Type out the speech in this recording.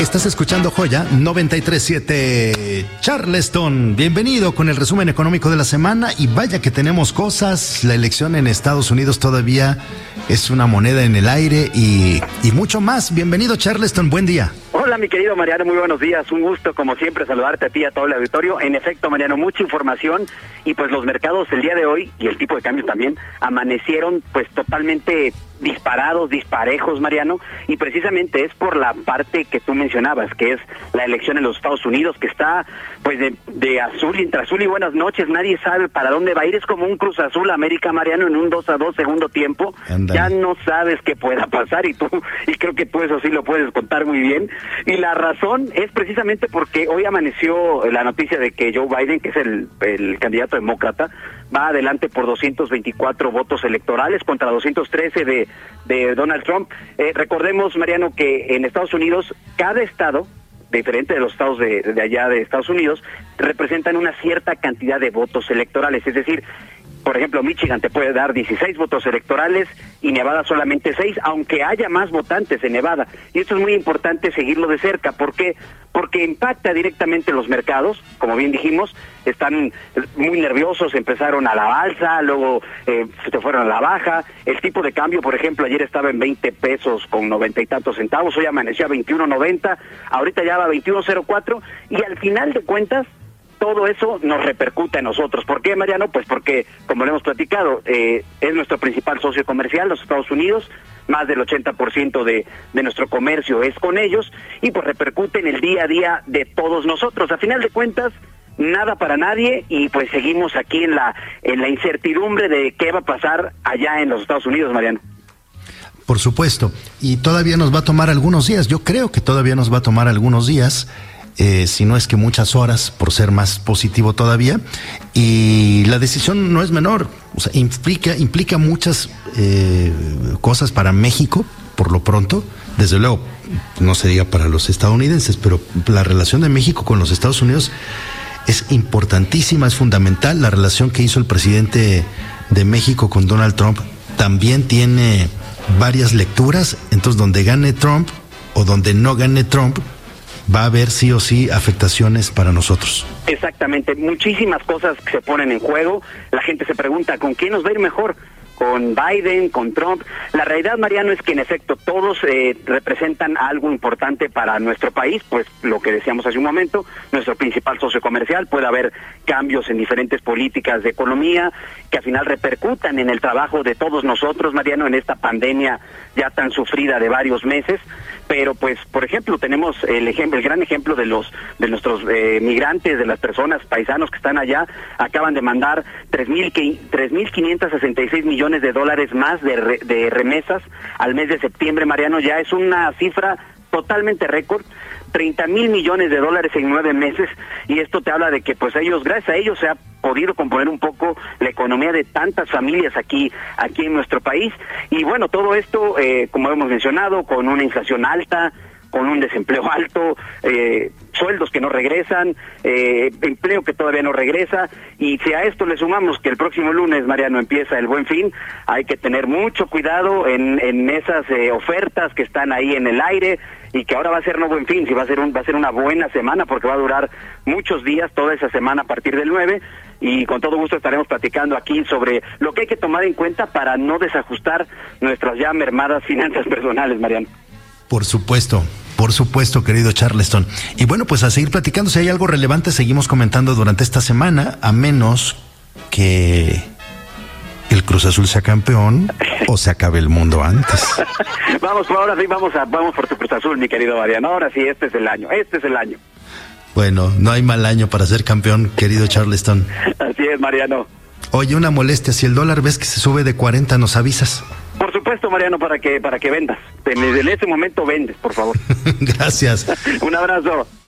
Estás escuchando Joya 937 Charleston. Bienvenido con el resumen económico de la semana y vaya que tenemos cosas. La elección en Estados Unidos todavía es una moneda en el aire y, y mucho más. Bienvenido Charleston, buen día. Hola, mi querido Mariano, muy buenos días. Un gusto, como siempre, saludarte a ti y a todo el auditorio. En efecto, Mariano, mucha información y pues los mercados el día de hoy y el tipo de cambio también amanecieron pues totalmente disparados, disparejos, Mariano, y precisamente es por la parte que tú mencionabas, que es la elección en los Estados Unidos, que está pues de, de azul, entre azul y buenas noches, nadie sabe para dónde va a ir, es como un Cruz Azul América, Mariano, en un 2 a 2 segundo tiempo, ya no sabes qué pueda pasar y tú, y creo que tú eso sí lo puedes contar muy bien, y la razón es precisamente porque hoy amaneció la noticia de que Joe Biden, que es el, el candidato demócrata, va adelante por 224 votos electorales contra 213 de, de Donald Trump. Eh, recordemos, Mariano, que en Estados Unidos cada estado diferente de los estados de, de, allá de Estados Unidos, representan una cierta cantidad de votos electorales. Es decir, por ejemplo, Michigan te puede dar 16 votos electorales y Nevada solamente 6, aunque haya más votantes en Nevada. Y esto es muy importante seguirlo de cerca. ¿Por qué? Porque impacta directamente los mercados. Como bien dijimos, están muy nerviosos, empezaron a la alza, luego eh, se fueron a la baja. El tipo de cambio, por ejemplo, ayer estaba en 20 pesos con 90 y tantos centavos, hoy amaneció a 21.90, ahorita ya va a 21.04 y al final de cuentas todo eso nos repercute a nosotros. ¿Por qué, Mariano? Pues porque, como lo hemos platicado, eh, es nuestro principal socio comercial, los Estados Unidos, más del 80% de, de nuestro comercio es con ellos, y pues repercute en el día a día de todos nosotros. A final de cuentas, nada para nadie y pues seguimos aquí en la incertidumbre de qué va a pasar allá en los Estados Unidos, Mariano. Por supuesto, y todavía nos va a tomar algunos días, yo creo que todavía nos va a tomar algunos días eh, si no es que muchas horas, por ser más positivo todavía. Y la decisión no es menor, o sea, implica, implica muchas eh, cosas para México, por lo pronto. Desde luego, no se diga para los estadounidenses, pero la relación de México con los Estados Unidos es importantísima, es fundamental. La relación que hizo el presidente de México con Donald Trump también tiene varias lecturas. Entonces, donde gane Trump o donde no gane Trump, va a haber sí o sí afectaciones para nosotros. Exactamente, muchísimas cosas que se ponen en juego. La gente se pregunta, ¿con quién nos va a ir mejor? con Biden, con Trump. La realidad, Mariano, es que en efecto todos eh, representan algo importante para nuestro país, pues lo que decíamos hace un momento, nuestro principal socio comercial, puede haber cambios en diferentes políticas de economía que al final repercutan en el trabajo de todos nosotros, Mariano, en esta pandemia ya tan sufrida de varios meses pero pues por ejemplo tenemos el ejemplo el gran ejemplo de los de nuestros eh, migrantes de las personas paisanos que están allá. Acaban de mandar tres mil tres mil quinientos sesenta y seis millones de dólares más de, re, de remesas al mes de septiembre Mariano. Ya es una cifra totalmente récord 30 mil millones de dólares en nueve meses y esto te habla de que pues ellos gracias a ellos se ha podido componer un poco la economía de tantas familias aquí aquí en nuestro país. Y bueno todo esto eh, como hemos mencionado con una inflación alta con un desempleo alto, eh, sueldos que no regresan, eh, empleo que todavía no regresa, y si a esto le sumamos que el próximo lunes, Mariano, empieza el buen fin, hay que tener mucho cuidado en, en esas eh, ofertas que están ahí en el aire, y que ahora va a ser no buen fin, si va a ser un, va a ser una buena semana porque va a durar muchos días, toda esa semana a partir del 9 y con todo gusto estaremos platicando aquí sobre lo que hay que tomar en cuenta para no desajustar nuestras ya mermadas finanzas personales, Mariano. Por supuesto, por supuesto, querido Charleston. Y bueno, pues a seguir platicando, si hay algo relevante, seguimos comentando durante esta semana, a menos que el Cruz Azul sea campeón o se acabe el mundo antes. vamos, ahora sí, vamos, a, vamos por tu Cruz Azul, mi querido Mariano. Ahora sí, este es el año, este es el año. Bueno, no hay mal año para ser campeón, querido Charleston. Así es, Mariano. Oye, una molestia, si el dólar ves que se sube de 40, nos avisas. Por supuesto, Mariano, para que para que vendas. En, en ese momento vendes, por favor. Gracias. Un abrazo.